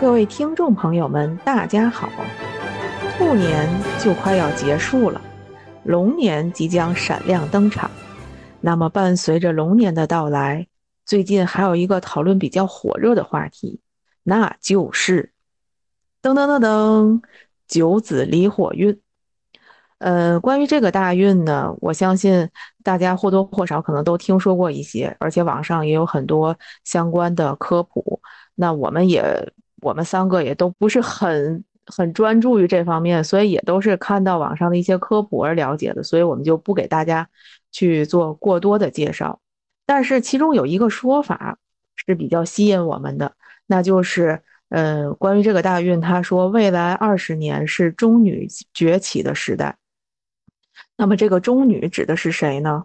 各位听众朋友们，大家好！兔年就快要结束了，龙年即将闪亮登场。那么，伴随着龙年的到来，最近还有一个讨论比较火热的话题，那就是噔噔噔噔九子离火运。呃，关于这个大运呢，我相信大家或多或少可能都听说过一些，而且网上也有很多相关的科普。那我们也。我们三个也都不是很很专注于这方面，所以也都是看到网上的一些科普而了解的，所以我们就不给大家去做过多的介绍。但是其中有一个说法是比较吸引我们的，那就是，呃，关于这个大运，他说未来二十年是中女崛起的时代。那么这个中女指的是谁呢？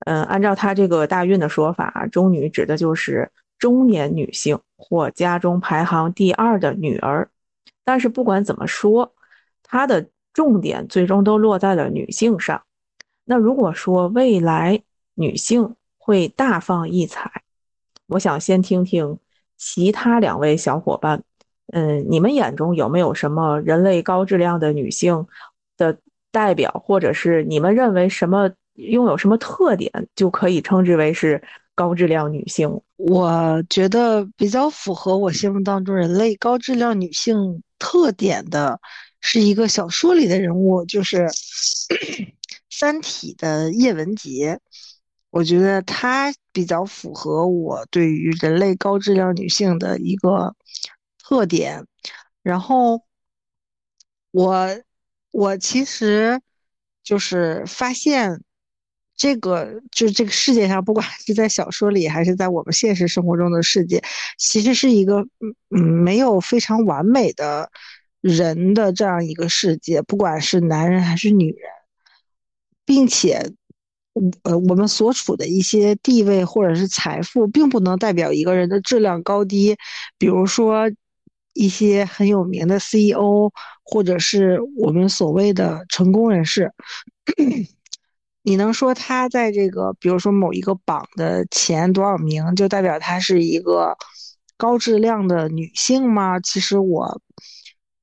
嗯，按照他这个大运的说法，中女指的就是。中年女性或家中排行第二的女儿，但是不管怎么说，它的重点最终都落在了女性上。那如果说未来女性会大放异彩，我想先听听其他两位小伙伴，嗯，你们眼中有没有什么人类高质量的女性代表，或者是你们认为什么拥有什么特点就可以称之为是？高质量女性，我觉得比较符合我心目当中人类高质量女性特点的，是一个小说里的人物，就是 《三体》的叶文洁。我觉得她比较符合我对于人类高质量女性的一个特点。然后，我我其实就是发现。这个就是这个世界上，不管是在小说里，还是在我们现实生活中的世界，其实是一个嗯嗯没有非常完美的人的这样一个世界，不管是男人还是女人，并且，呃，我们所处的一些地位或者是财富，并不能代表一个人的质量高低。比如说，一些很有名的 CEO，或者是我们所谓的成功人士。你能说他在这个，比如说某一个榜的前多少名，就代表她是一个高质量的女性吗？其实我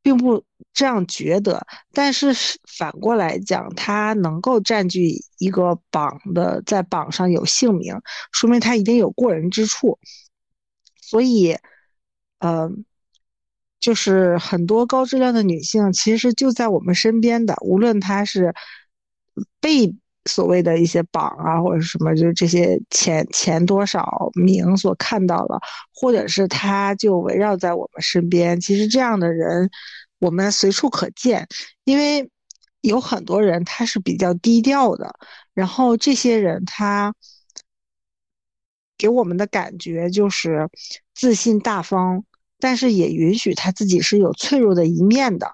并不这样觉得。但是反过来讲，她能够占据一个榜的，在榜上有姓名，说明她一定有过人之处。所以，嗯，就是很多高质量的女性，其实就在我们身边的，无论她是被。所谓的一些榜啊，或者什么，就是这些前前多少名所看到了，或者是她就围绕在我们身边。其实这样的人，我们随处可见，因为有很多人他是比较低调的，然后这些人他给我们的感觉就是自信大方，但是也允许他自己是有脆弱的一面的。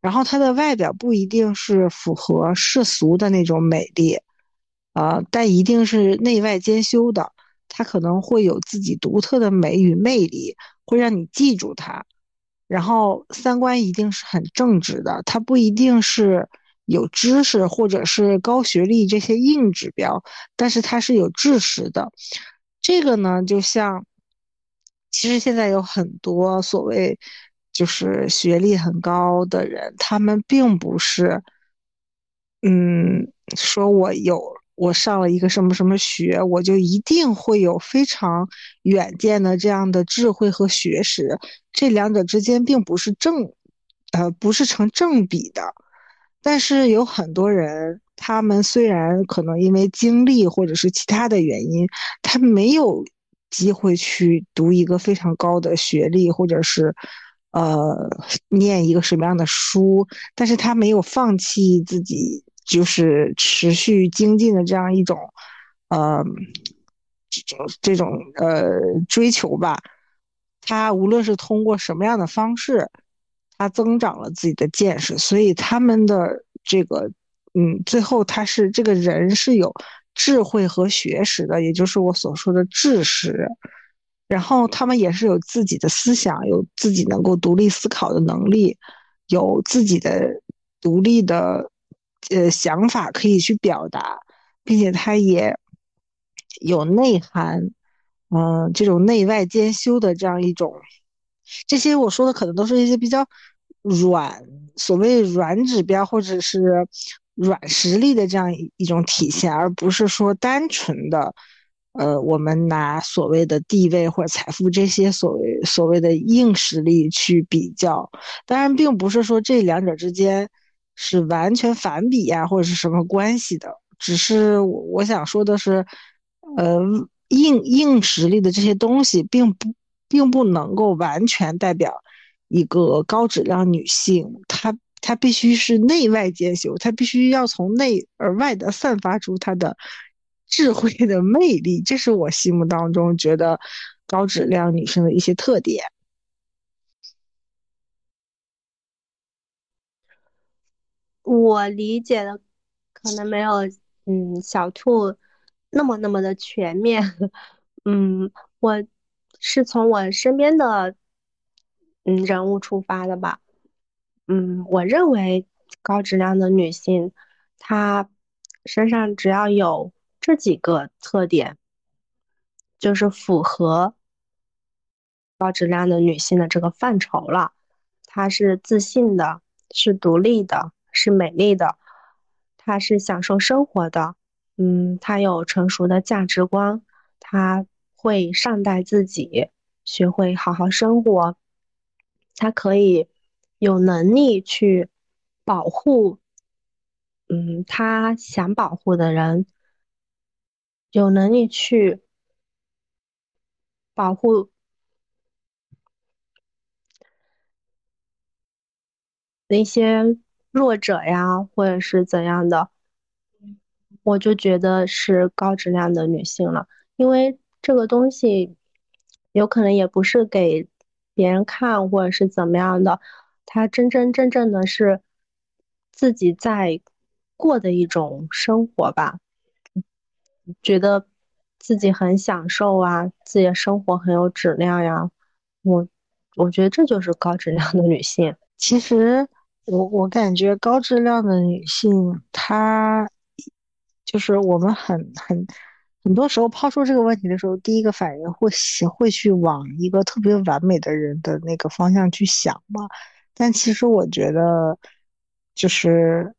然后她的外表不一定是符合世俗的那种美丽，啊，但一定是内外兼修的。她可能会有自己独特的美与魅力，会让你记住她。然后三观一定是很正直的。她不一定是有知识或者是高学历这些硬指标，但是她是有知识的。这个呢，就像，其实现在有很多所谓。就是学历很高的人，他们并不是，嗯，说我有我上了一个什么什么学，我就一定会有非常远见的这样的智慧和学识。这两者之间并不是正，呃，不是成正比的。但是有很多人，他们虽然可能因为经历或者是其他的原因，他没有机会去读一个非常高的学历，或者是。呃，念一个什么样的书？但是他没有放弃自己，就是持续精进的这样一种，呃，这种这种呃追求吧。他无论是通过什么样的方式，他增长了自己的见识，所以他们的这个，嗯，最后他是这个人是有智慧和学识的，也就是我所说的智识。然后他们也是有自己的思想，有自己能够独立思考的能力，有自己的独立的呃想法可以去表达，并且他也有内涵，嗯，这种内外兼修的这样一种，这些我说的可能都是一些比较软，所谓软指标或者是软实力的这样一种体现，而不是说单纯的，呃，我们拿所谓的地位或者财富这些所谓所谓的硬实力去比较。当然，并不是说这两者之间是完全反比呀，或者是什么关系的。只是我想说的是，呃，硬硬实力的这些东西，并不并不能够完全代表一个高质量女性。她她必须是内外兼修，她必须要从内而外的散发出她的智慧的魅力。这是我心目当中觉得高质量女性的一些特点。我理解的可能没有。嗯，小兔那么那么的全面。嗯，我是从我身边的嗯人物出发的吧。嗯，我认为高质量的女性，她身上只要有这几个特点，就是符合高质量的女性的这个范畴了。她是自信的，是独立的，是美丽的。她是享受生活的，嗯，她有成熟的价值观，她会善待自己，学会好好生活，她可以有能力去保护，嗯，他想保护的人，有能力去保护那些。弱者呀，或者是怎样的，我就觉得是高质量的女性了。因为这个东西有可能也不是给别人看，或者是怎么样的，她真真正正的是自己在过的一种生活吧。觉得自己很享受啊，自己的生活很有质量呀。我我觉得这就是高质量的女性。其实。我我感觉高质量的女性，她就是我们很很很多时候抛出这个问题的时候，第一个反应会会去往一个特别完美的人的那个方向去想嘛。但其实我觉得，就是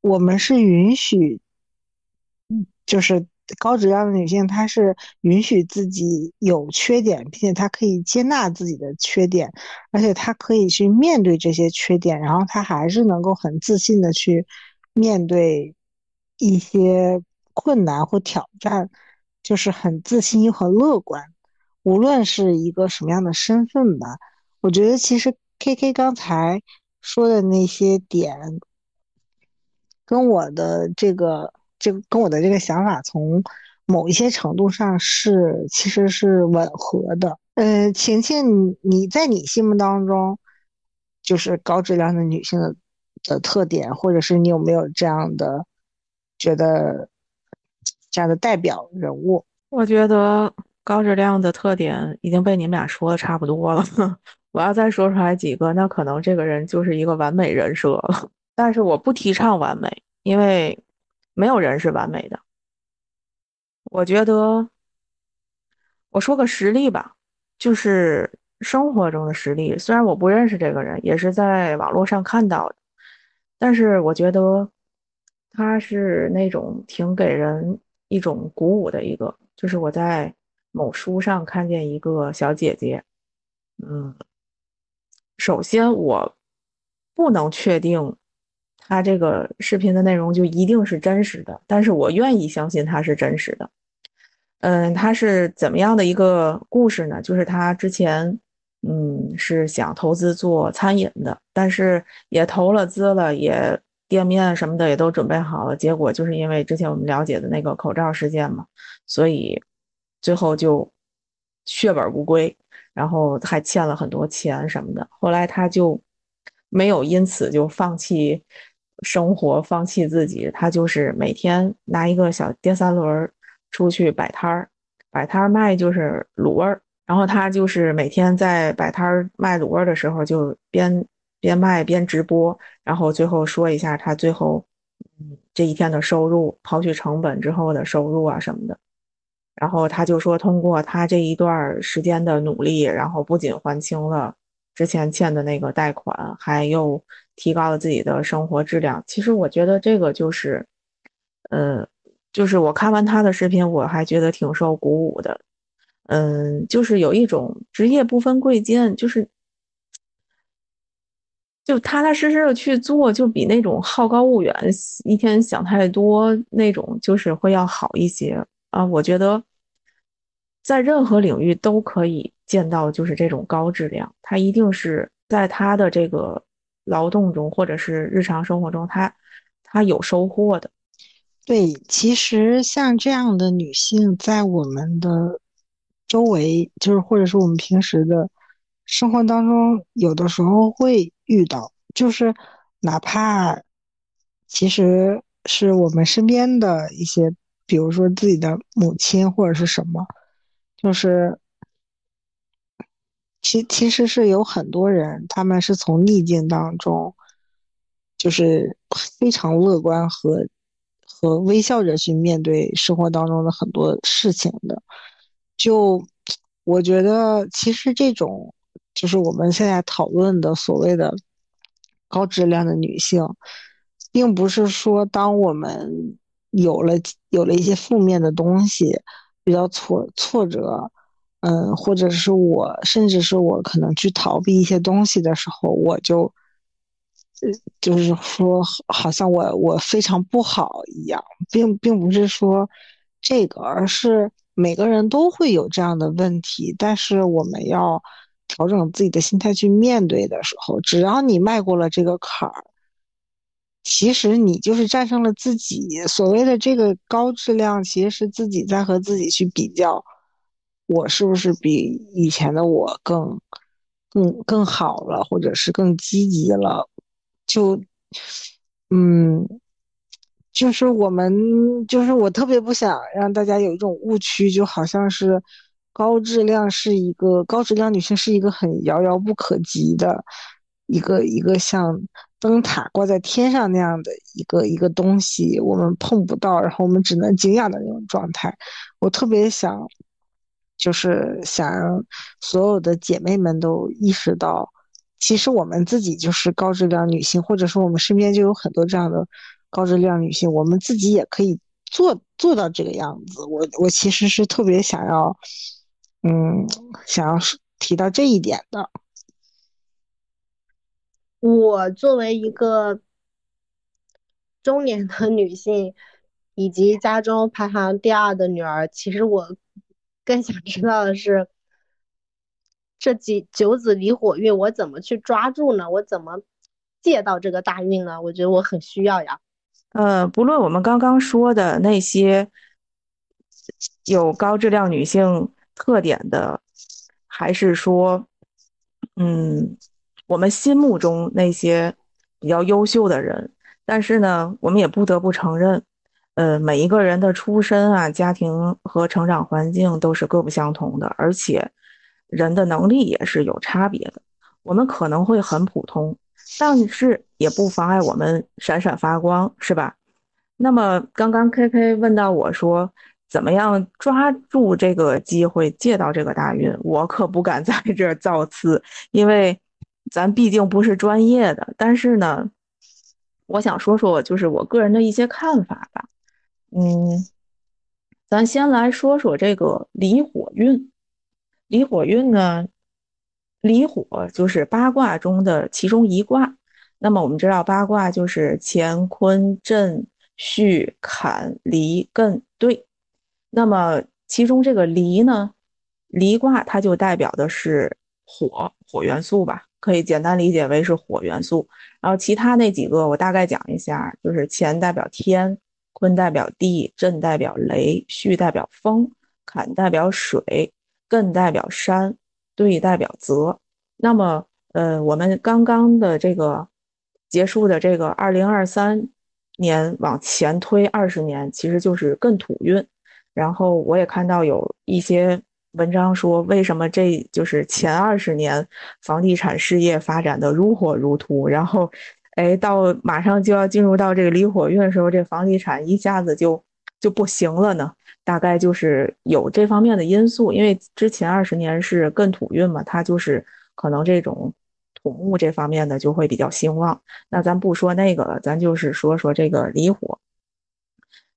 我们是允许，就是。高质量的女性，她是允许自己有缺点，并且她可以接纳自己的缺点，而且她可以去面对这些缺点，然后她还是能够很自信的去面对一些困难或挑战，就是很自信又很乐观。无论是一个什么样的身份吧，我觉得其实 K K 刚才说的那些点，跟我的这个。这个跟我的这个想法从某一些程度上是其实是吻合的。呃，晴晴，你在你心目当中就是高质量的女性的的特点，或者是你有没有这样的觉得这样的代表人物？我觉得高质量的特点已经被你们俩说的差不多了。我要再说出来几个，那可能这个人就是一个完美人设了。但是我不提倡完美，因为。没有人是完美的。我觉得，我说个实例吧，就是生活中的实例。虽然我不认识这个人，也是在网络上看到的，但是我觉得他是那种挺给人一种鼓舞的一个。就是我在某书上看见一个小姐姐，嗯，首先我不能确定。他这个视频的内容就一定是真实的，但是我愿意相信他是真实的。嗯，他是怎么样的一个故事呢？就是他之前，嗯，是想投资做餐饮的，但是也投了资了，也店面什么的也都准备好了，结果就是因为之前我们了解的那个口罩事件嘛，所以最后就血本无归，然后还欠了很多钱什么的。后来他就没有因此就放弃。生活放弃自己，他就是每天拿一个小电三轮出去摆摊儿，摆摊儿卖就是卤味儿。然后他就是每天在摆摊儿卖卤味儿的时候，就边边卖边直播，然后最后说一下他最后嗯这一天的收入，刨去成本之后的收入啊什么的。然后他就说，通过他这一段时间的努力，然后不仅还清了之前欠的那个贷款，还又提高了自己的生活质量。其实我觉得这个就是，呃，就是我看完他的视频，我还觉得挺受鼓舞的。嗯，就是有一种职业不分贵贱，就是就踏踏实实的去做，就比那种好高骛远、一天想太多那种，就是会要好一些啊。我觉得。在任何领域都可以见到，就是这种高质量。他一定是在他的这个劳动中，或者是日常生活中，他他有收获的。对，其实像这样的女性，在我们的周围，就是或者是我们平时的生活当中，有的时候会遇到，就是哪怕其实是我们身边的一些，比如说自己的母亲或者是什么。就是，其其实是有很多人，他们是从逆境当中，就是非常乐观和和微笑着去面对生活当中的很多事情的。就我觉得，其实这种就是我们现在讨论的所谓的高质量的女性，并不是说当我们有了有了一些负面的东西。比较挫挫折，嗯，或者是我，甚至是我可能去逃避一些东西的时候，我就，就是说，好像我我非常不好一样，并并不是说这个，而是每个人都会有这样的问题，但是我们要调整自己的心态去面对的时候，只要你迈过了这个坎儿。其实你就是战胜了自己。所谓的这个高质量，其实是自己在和自己去比较，我是不是比以前的我更、更、更好了，或者是更积极了？就，嗯，就是我们，就是我特别不想让大家有一种误区，就好像是高质量是一个高质量女性是一个很遥遥不可及的一个一个像。灯塔挂在天上那样的一个一个东西，我们碰不到，然后我们只能敬仰的那种状态。我特别想，就是想让所有的姐妹们都意识到，其实我们自己就是高质量女性，或者说我们身边就有很多这样的高质量女性，我们自己也可以做做到这个样子。我我其实是特别想要，嗯，想要提到这一点的。我作为一个中年的女性，以及家中排行第二的女儿，其实我更想知道的是，这几九子离火运我怎么去抓住呢？我怎么借到这个大运呢？我觉得我很需要呀。呃，不论我们刚刚说的那些有高质量女性特点的，还是说，嗯。我们心目中那些比较优秀的人，但是呢，我们也不得不承认，呃，每一个人的出身啊、家庭和成长环境都是各不相同的，而且人的能力也是有差别的。我们可能会很普通，但是也不妨碍我们闪闪发光，是吧？那么刚刚 K K 问到我说，怎么样抓住这个机会借到这个大运？我可不敢在这造次，因为。咱毕竟不是专业的，但是呢，我想说说就是我个人的一些看法吧。嗯，咱先来说说这个离火运。离火运呢，离火就是八卦中的其中一卦。那么我们知道八卦就是乾坤震巽坎离艮兑。那么其中这个离呢，离卦它就代表的是火，火元素吧。可以简单理解为是火元素，然后其他那几个我大概讲一下，就是乾代表天，坤代表地，震代表雷，巽代表风，坎代表水，艮代表山，兑代表泽。那么，呃，我们刚刚的这个结束的这个二零二三年往前推二十年，其实就是艮土运。然后我也看到有一些。文章说，为什么这就是前二十年房地产事业发展的如火如荼，然后，哎，到马上就要进入到这个离火运的时候，这房地产一下子就就不行了呢？大概就是有这方面的因素，因为之前二十年是艮土运嘛，它就是可能这种土木这方面的就会比较兴旺。那咱不说那个了，咱就是说说这个离火。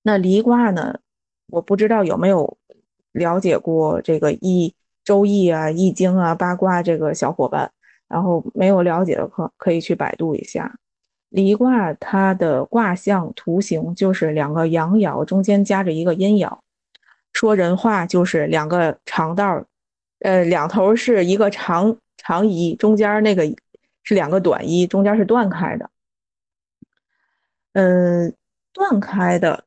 那离卦呢，我不知道有没有了解过这个易周易啊、易经啊、八卦这个小伙伴，然后没有了解的可可以去百度一下。离卦它的卦象图形就是两个阳爻中间夹着一个阴爻。说人话就是两个长道呃，两头是一个长长一，中间那个是两个短一，中间是断开的。嗯，断开的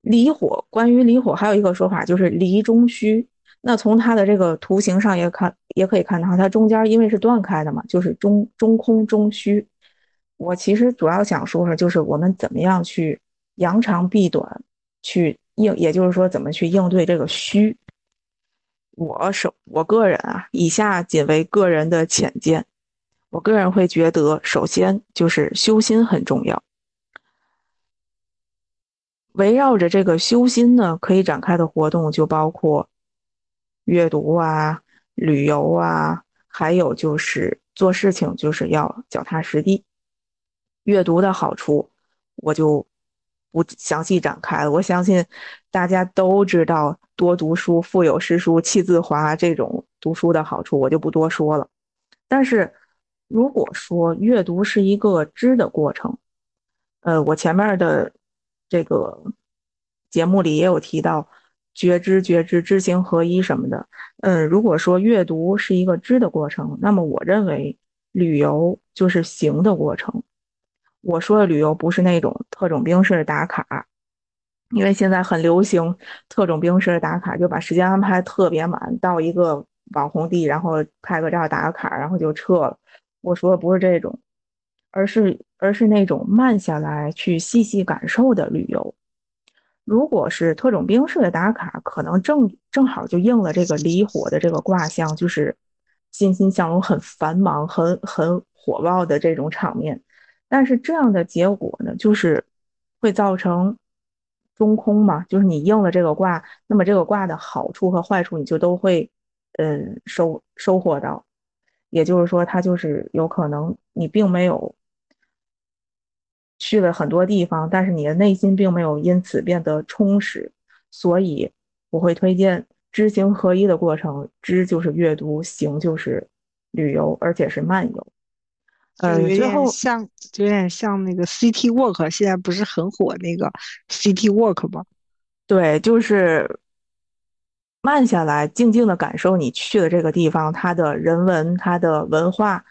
离火，关于离火还有一个说法就是离中虚。那从它的这个图形上也看，也可以看到，它中间因为是断开的嘛，就是中中空中虚。我其实主要想说说，就是我们怎么样去扬长避短，去。应，也就是说，怎么去应对这个虚？我首我个人啊，以下仅为个人的浅见。我个人会觉得，首先就是修心很重要。围绕着这个修心呢，可以展开的活动就包括阅读啊、旅游啊，还有就是做事情就是要脚踏实地。阅读的好处，我就。不详细展开了，我相信大家都知道多读书、腹有诗书气自华这种读书的好处，我就不多说了。但是如果说阅读是一个知的过程，呃，我前面的这个节目里也有提到觉知、觉知、知行合一什么的。嗯，如果说阅读是一个知的过程，那么我认为旅游就是行的过程。我说的旅游不是那种特种兵式的打卡，因为现在很流行特种兵式的打卡，就把时间安排特别满，到一个网红地，然后拍个照打个卡，然后就撤了。我说的不是这种，而是而是那种慢下来去细细感受的旅游。如果是特种兵式的打卡，可能正正好就应了这个离火的这个卦象，就是欣欣向荣、很繁忙、很很火爆的这种场面。但是这样的结果呢，就是会造成中空嘛，就是你应了这个卦，那么这个卦的好处和坏处你就都会，嗯，收收获到。也就是说，它就是有可能你并没有去了很多地方，但是你的内心并没有因此变得充实。所以我会推荐知行合一的过程，知就是阅读，行就是旅游，而且是漫游。呃，有点像，有点像那个 City Walk，现在不是很火那个 City Walk 吗？对，就是慢下来，静静的感受你去的这个地方，它的人文、它的文化、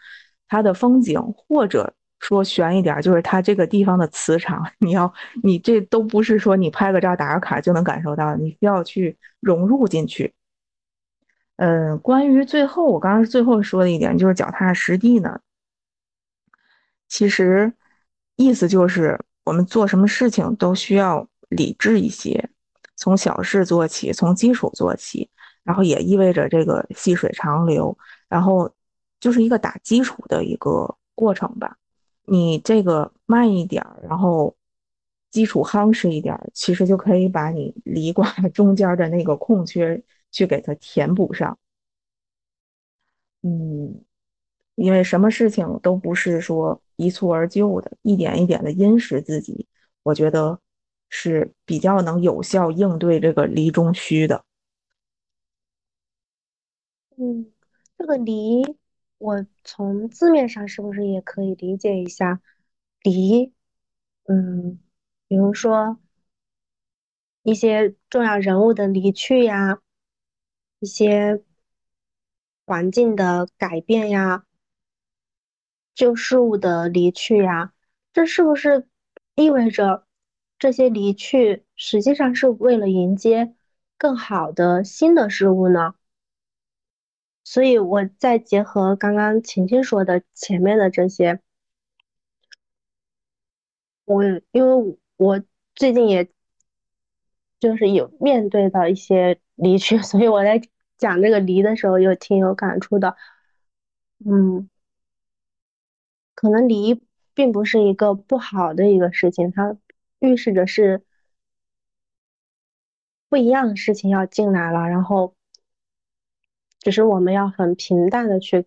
它的风景，或者说悬一点，就是它这个地方的磁场。你要，你这都不是说你拍个照、打个卡就能感受到，你需要去融入进去。嗯，关于最后我刚刚最后说的一点，就是脚踏实地呢。其实，意思就是我们做什么事情都需要理智一些，从小事做起，从基础做起，然后也意味着这个细水长流，然后就是一个打基础的一个过程吧。你这个慢一点，然后基础夯实一点，其实就可以把你离卦中间的那个空缺去给它填补上。嗯。因为什么事情都不是说一蹴而就的，一点一点的殷实自己，我觉得是比较能有效应对这个离中虚的。嗯，这个离，我从字面上是不是也可以理解一下？离，嗯，比如说一些重要人物的离去呀，一些环境的改变呀。旧事物的离去呀，这是不是意味着这些离去实际上是为了迎接更好的新的事物呢？所以，我再结合刚刚晴晴说的前面的这些，我因为我最近也就是有面对到一些离去，所以我在讲这个离的时候又挺有感触的，嗯。可能离并不是一个不好的一个事情，它预示着是不一样的事情要进来了，然后只是我们要很平淡的去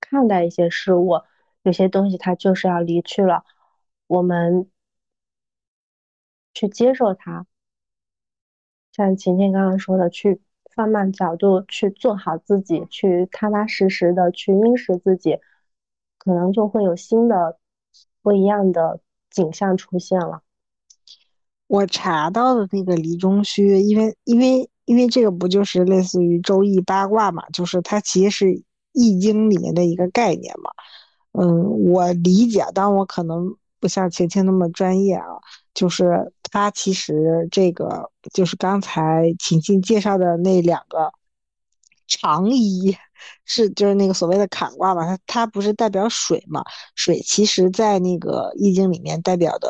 看待一些事物，有些东西它就是要离去了，我们去接受它。像晴晴刚刚说的，去放慢角度，去做好自己，去踏踏实实的去殷实自己，可能就会有新的不一样的景象出现了。我查到的那个离中虚，因为因为因为这个不就是类似于周易八卦嘛，就是它其实是易经里面的一个概念嘛。嗯，我理解，但我可能不像晴晴那么专业啊。就是它其实这个就是刚才晴晴介绍的那两个长衣，是就是那个所谓的坎卦嘛，它它不是代表水嘛？水其实在那个易经里面代表的。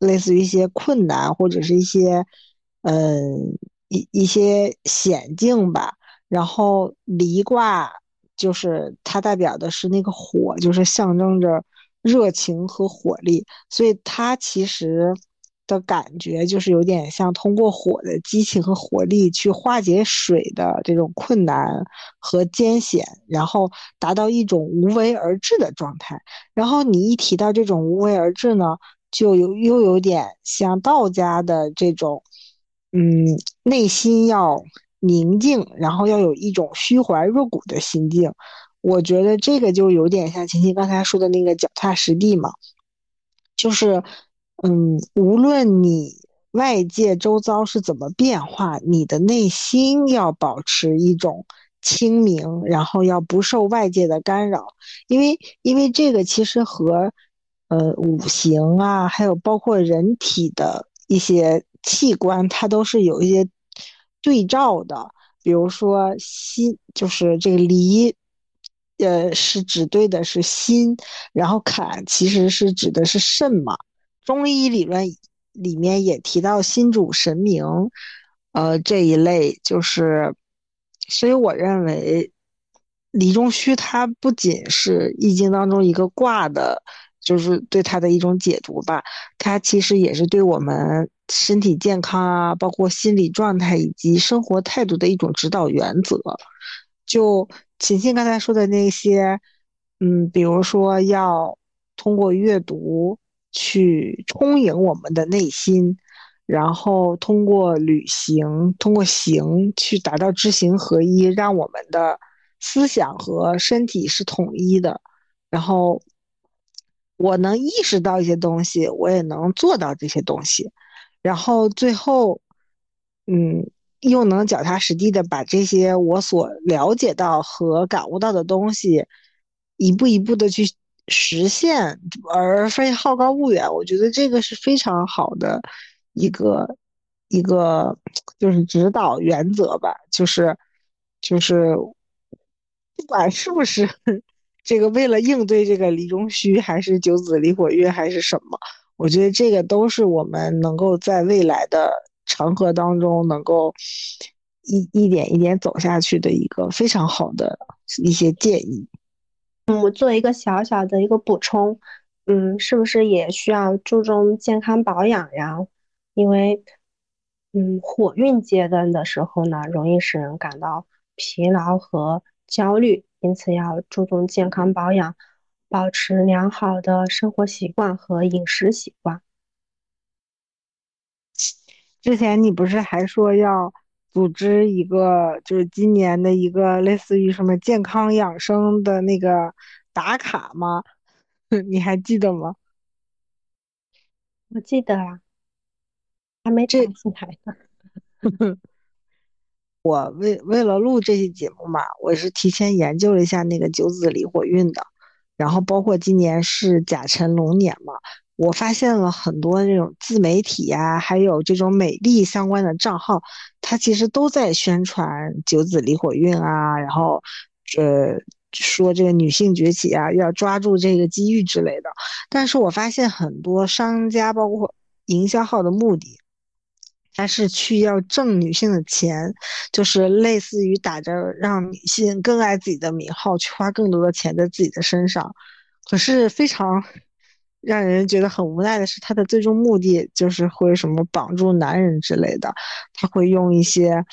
类似于一些困难或者是一些，嗯，一一些险境吧。然后离卦就是它代表的是那个火，就是象征着热情和火力。所以它其实的感觉就是有点像通过火的激情和活力去化解水的这种困难和艰险，然后达到一种无为而治的状态。然后你一提到这种无为而治呢？就有又有点像道家的这种，嗯，内心要宁静，然后要有一种虚怀若谷的心境。我觉得这个就有点像晴晴刚才说的那个脚踏实地嘛，就是，嗯，无论你外界周遭是怎么变化，你的内心要保持一种清明，然后要不受外界的干扰，因为因为这个其实和。呃，五行啊，还有包括人体的一些器官，它都是有一些对照的。比如说心，就是这个离，呃，是指对的是心，然后坎其实是指的是肾嘛。中医理论里面也提到心主神明，呃，这一类就是，所以我认为离中虚它不仅是易经当中一个卦的。就是对它的一种解读吧，它其实也是对我们身体健康啊，包括心理状态以及生活态度的一种指导原则。就琴琴刚才说的那些，嗯，比如说要通过阅读去充盈我们的内心，然后通过旅行、通过行去达到知行合一，让我们的思想和身体是统一的，然后。我能意识到一些东西，我也能做到这些东西，然后最后，嗯，又能脚踏实地的把这些我所了解到和感悟到的东西，一步一步的去实现，而非好高骛远。我觉得这个是非常好的一个一个就是指导原则吧，就是就是不管是不是。这个为了应对这个离中虚，还是九子离火运，还是什么？我觉得这个都是我们能够在未来的长河当中，能够一一点一点走下去的一个非常好的一些建议。嗯，我做一个小小的一个补充，嗯，是不是也需要注重健康保养呀？因为，嗯，火运阶段的时候呢，容易使人感到疲劳和焦虑。因此要注重健康保养，保持良好的生活习惯和饮食习惯。之前你不是还说要组织一个，就是今年的一个类似于什么健康养生的那个打卡吗？你还记得吗？我记得啊，还没这出来呢。我为为了录这期节目嘛，我是提前研究了一下那个九子离火运的，然后包括今年是甲辰龙年嘛，我发现了很多这种自媒体呀，还有这种美丽相关的账号，它其实都在宣传九子离火运啊，然后呃说这个女性崛起啊，要抓住这个机遇之类的。但是我发现很多商家包括营销号的目的。他是去要挣女性的钱，就是类似于打着让女性更爱自己的名号，去花更多的钱在自己的身上。可是非常让人觉得很无奈的是，他的最终目的就是会什么绑住男人之类的，他会用一些。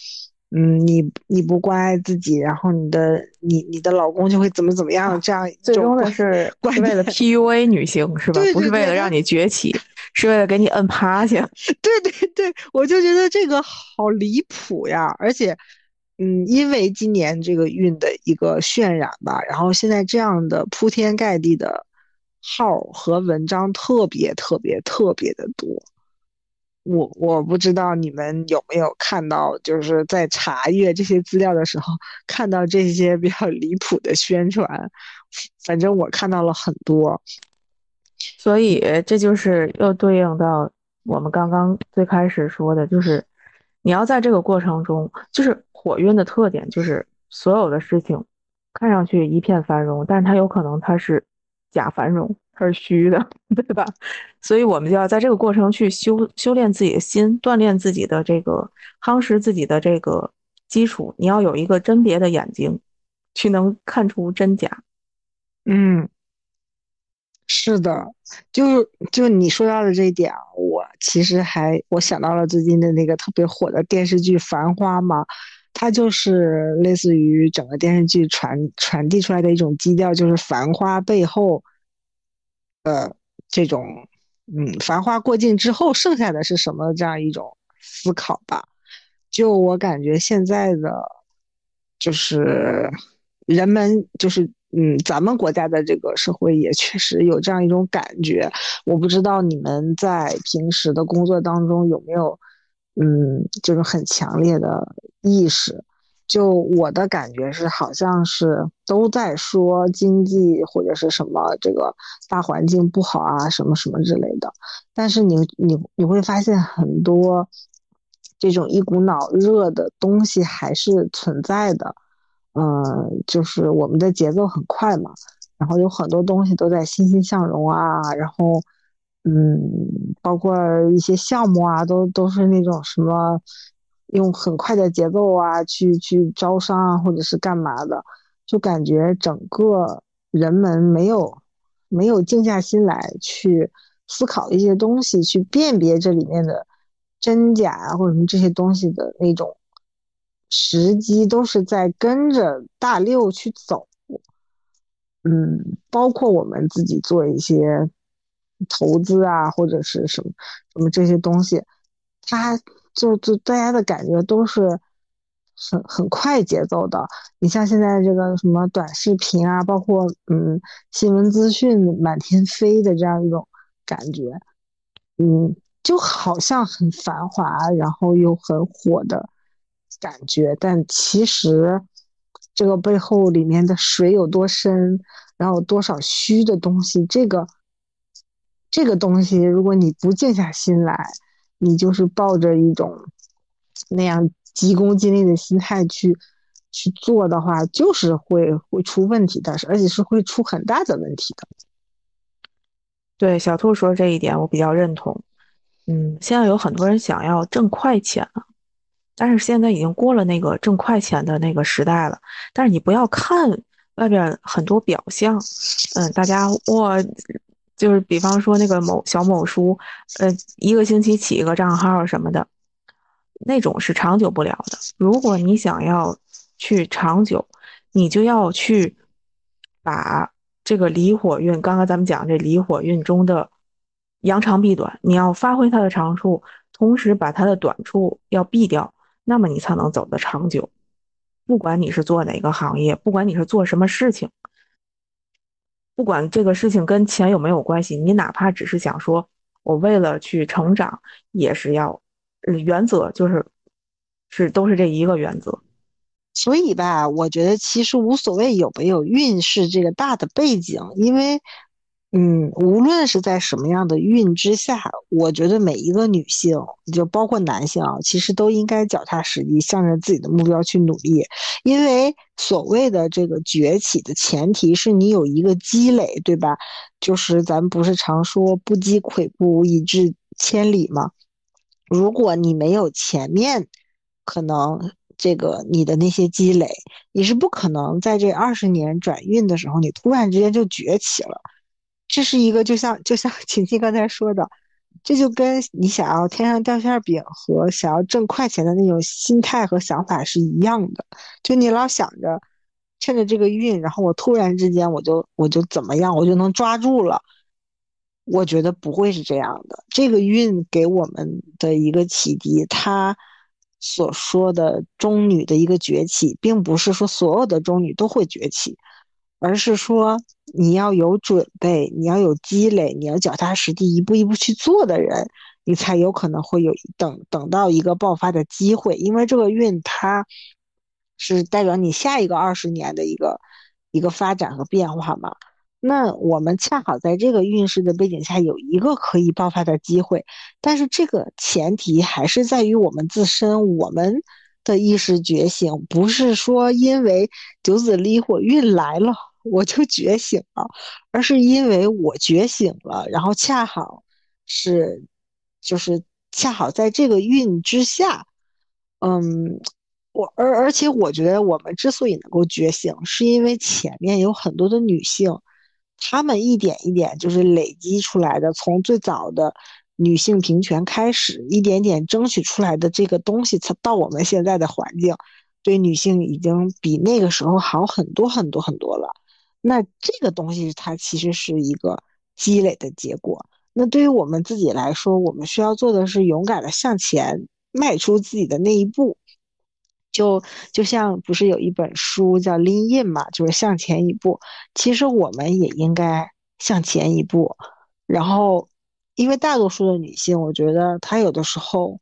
嗯，你你不关爱自己，然后你的你你的老公就会怎么怎么样？这样最终的是为了 PUA 女性是吧？不是为了让你崛起，是为了给你摁趴下。对对对，我就觉得这个好离谱呀！而且，嗯，因为今年这个运的一个渲染吧，然后现在这样的铺天盖地的号和文章特别特别特别的多。我我不知道你们有没有看到，就是在查阅这些资料的时候，看到这些比较离谱的宣传。反正我看到了很多，所以这就是又对应到我们刚刚最开始说的，就是你要在这个过程中，就是火运的特点，就是所有的事情看上去一片繁荣，但是它有可能它是假繁荣。它是虚的，对吧？所以我们就要在这个过程去修修炼自己的心，锻炼自己的这个夯实自己的这个基础。你要有一个甄别的眼睛，去能看出真假。嗯，是的，就就你说到的这一点，我其实还我想到了最近的那个特别火的电视剧《繁花》嘛，它就是类似于整个电视剧传传递出来的一种基调，就是繁花背后。呃，这种，嗯，繁花过尽之后，剩下的是什么？这样一种思考吧。就我感觉，现在的就是人们，就是嗯，咱们国家的这个社会也确实有这样一种感觉。我不知道你们在平时的工作当中有没有，嗯，这种很强烈的意识。就我的感觉是，好像是都在说经济或者是什么这个大环境不好啊，什么什么之类的。但是你你你会发现很多这种一股脑热的东西还是存在的。嗯，就是我们的节奏很快嘛，然后有很多东西都在欣欣向荣啊，然后嗯，包括一些项目啊，都都是那种什么。用很快的节奏啊，去去招商啊，或者是干嘛的，就感觉整个人们没有没有静下心来去思考一些东西，去辨别这里面的真假啊，或者什么这些东西的那种时机，都是在跟着大六去走。嗯，包括我们自己做一些投资啊，或者是什么什么这些东西，它。就就大家的感觉都是很很快节奏的，你像现在这个什么短视频啊，包括嗯新闻资讯满天飞的这样一种感觉，嗯，就好像很繁华，然后又很火的感觉，但其实这个背后里面的水有多深，然后多少虚的东西，这个这个东西，如果你不静下心来。你就是抱着一种那样急功近利的心态去去做的话，就是会会出问题的，而且是会出很大的问题的。对小兔说这一点，我比较认同。嗯，现在有很多人想要挣快钱但是现在已经过了那个挣快钱的那个时代了。但是你不要看外边很多表象，嗯，大家哇。就是比方说那个某小某书，呃，一个星期起一个账号什么的，那种是长久不了的。如果你想要去长久，你就要去把这个离火运，刚刚咱们讲这离火运中的扬长避短，你要发挥它的长处，同时把它的短处要避掉，那么你才能走得长久。不管你是做哪个行业，不管你是做什么事情。不管这个事情跟钱有没有关系，你哪怕只是想说，我为了去成长，也是要，原则就是，是都是这一个原则。所以吧，我觉得其实无所谓有没有运势这个大的背景，因为。嗯，无论是在什么样的运之下，我觉得每一个女性，就包括男性啊，其实都应该脚踏实地，向着自己的目标去努力。因为所谓的这个崛起的前提是你有一个积累，对吧？就是咱们不是常说不积跬步以至千里吗？如果你没有前面，可能这个你的那些积累，你是不可能在这二十年转运的时候，你突然之间就崛起了。这是一个就像就像晴晴刚才说的，这就跟你想要天上掉馅饼和想要挣快钱的那种心态和想法是一样的。就你老想着趁着这个运，然后我突然之间我就我就怎么样，我就能抓住了。我觉得不会是这样的。这个运给我们的一个启迪，他所说的中女的一个崛起，并不是说所有的中女都会崛起，而是说你要有准备，你要有积累，你要脚踏实地，一步一步去做的人，你才有可能会有等等到一个爆发的机会。因为这个运，它是代表你下一个二十年的一个一个发展和变化嘛。那我们恰好在这个运势的背景下有一个可以爆发的机会，但是这个前提还是在于我们自身，我们的意识觉醒，不是说因为九子离火运来了我就觉醒了，而是因为我觉醒了，然后恰好是就是恰好在这个运之下，嗯，我而而且我觉得我们之所以能够觉醒，是因为前面有很多的女性。她们一点一点就是累积出来的，从最早的女性平权开始，一点点争取出来的这个东西，才到我们现在的环境，对女性已经比那个时候好很多很多很多了。那这个东西它其实是一个积累的结果。那对于我们自己来说，我们需要做的是勇敢的向前迈出自己的那一步。就就像不是有一本书叫《Lean In》嘛，就是向前一步。其实我们也应该向前一步。然后，因为大多数的女性，我觉得她有的时候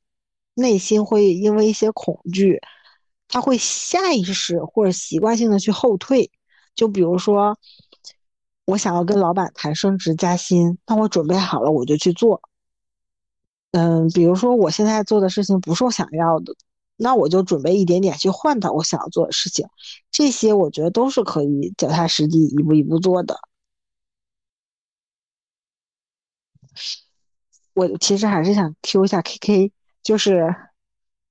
内心会因为一些恐惧，她会下意识或者习惯性的去后退。就比如说，我想要跟老板谈升职加薪，那我准备好了我就去做。嗯，比如说我现在做的事情不是我想要的。那我就准备一点点去换到我想要做的事情，这些我觉得都是可以脚踏实地一步一步做的。我其实还是想 Q 一下 KK，就是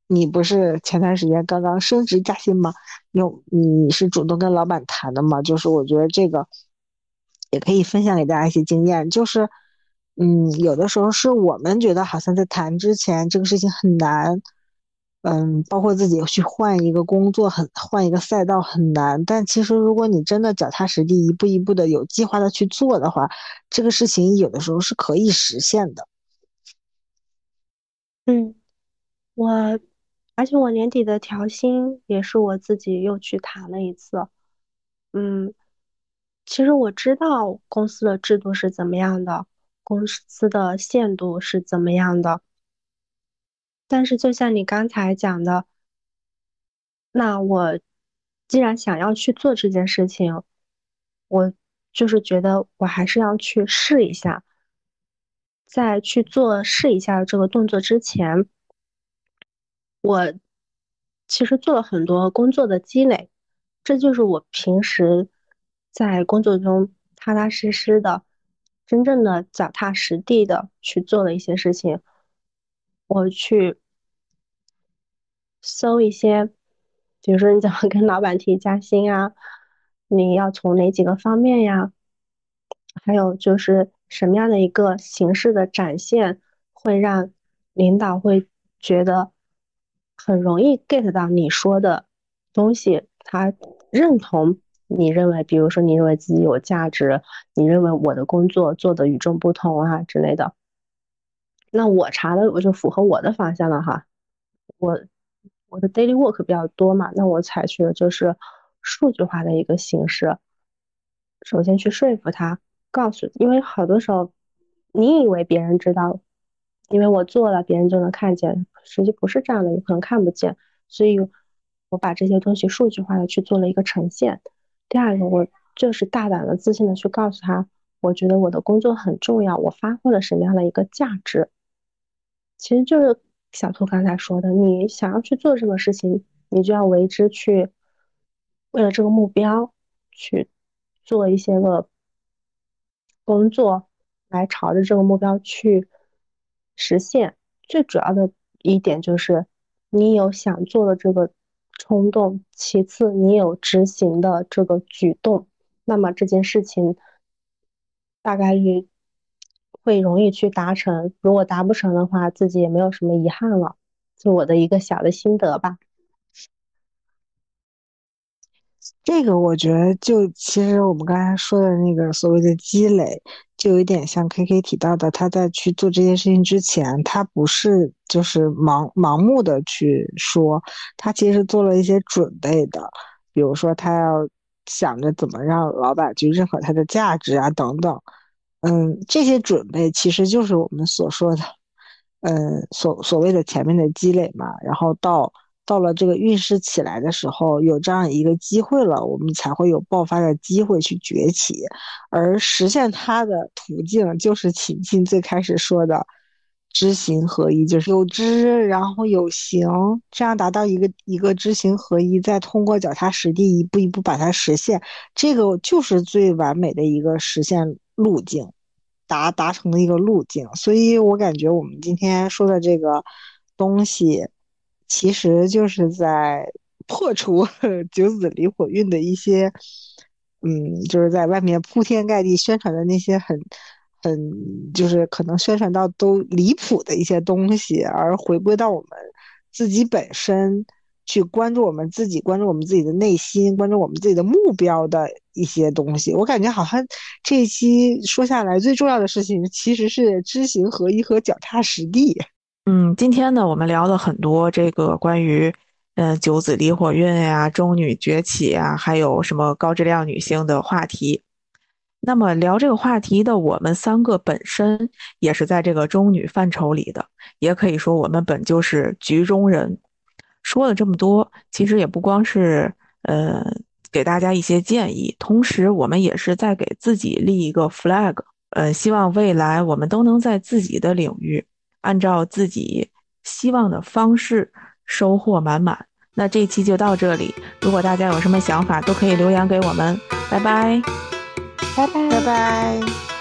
你不是前段时间刚刚升职加薪吗？有你是主动跟老板谈的吗？就是我觉得这个也可以分享给大家一些经验，就是嗯，有的时候是我们觉得好像在谈之前这个事情很难。嗯，包括自己去换一个工作，很换一个赛道很难。但其实，如果你真的脚踏实地，一步一步的有计划的去做的话，这个事情有的时候是可以实现的。嗯，我，而且我年底的调薪也是我自己又去谈了一次。嗯，其实我知道公司的制度是怎么样的，公司的限度是怎么样的。但是，就像你刚才讲的，那我既然想要去做这件事情，我就是觉得我还是要去试一下。在去做试一下这个动作之前，我其实做了很多工作的积累，这就是我平时在工作中踏踏实实的、真正的脚踏实地的去做的一些事情。我去搜一些，比如说你怎么跟老板提加薪啊？你要从哪几个方面呀？还有就是什么样的一个形式的展现会让领导会觉得很容易 get 到你说的东西，他认同你认为，比如说你认为自己有价值，你认为我的工作做的与众不同啊之类的。那我查的我就符合我的方向了哈，我我的 daily work 比较多嘛，那我采取的就是数据化的一个形式。首先去说服他，告诉，因为好多时候你以为别人知道，因为我做了别人就能看见，实际不是这样的，有可能看不见，所以我把这些东西数据化的去做了一个呈现。第二个，我就是大胆的、自信的去告诉他，我觉得我的工作很重要，我发挥了什么样的一个价值。其实就是小兔刚才说的，你想要去做这个事情，你就要为之去，为了这个目标去做一些个工作，来朝着这个目标去实现。最主要的一点就是你有想做的这个冲动，其次你有执行的这个举动，那么这件事情大概率会容易去达成。如果达不成的话，自己也没有什么遗憾了，就我的一个小的心得吧。这个我觉得，就其实我们刚才说的那个所谓的积累，就有点像 K K 提到的，他在去做这件事情之前，他不是就是盲盲目的去说，他其实做了一些准备的，比如说他要想着怎么让老板去认可他的价值啊等等，嗯，这些准备其实就是我们所说的，嗯，所所谓的前面的积累嘛，然后到。到了这个运势起来的时候，有这样一个机会了，我们才会有爆发的机会去崛起。而实现它的途径，就是秦晋最开始说的知行合一，就是有知，然后有行，这样达到一个一个知行合一，再通过脚踏实地，一步一步把它实现。这个就是最完美的一个实现路径，达达成的一个路径。所以我感觉我们今天说的这个东西。其实就是在破除 九子离火运的一些，嗯，就是在外面铺天盖地宣传的那些很很，就是可能宣传到都离谱的一些东西，而回归到我们自己本身，去关注我们自己，关注我们自己的内心，关注我们自己的目标的一些东西。我感觉好像这一期说下来最重要的事情，其实是知行合一和脚踏实地。嗯，今天呢，我们聊了很多这个关于，嗯，九子离火运呀、中女崛起呀，还有什么高质量女性的话题。那么聊这个话题的我们三个本身也是在这个中女范畴里的，也可以说我们本就是局中人。说了这么多，其实也不光是呃给大家一些建议，同时我们也是在给自己立一个 flag，呃，希望未来我们都能在自己的领域。按照自己希望的方式收获满满。那这期就到这里，如果大家有什么想法，都可以留言给我们。拜拜，拜拜，拜拜。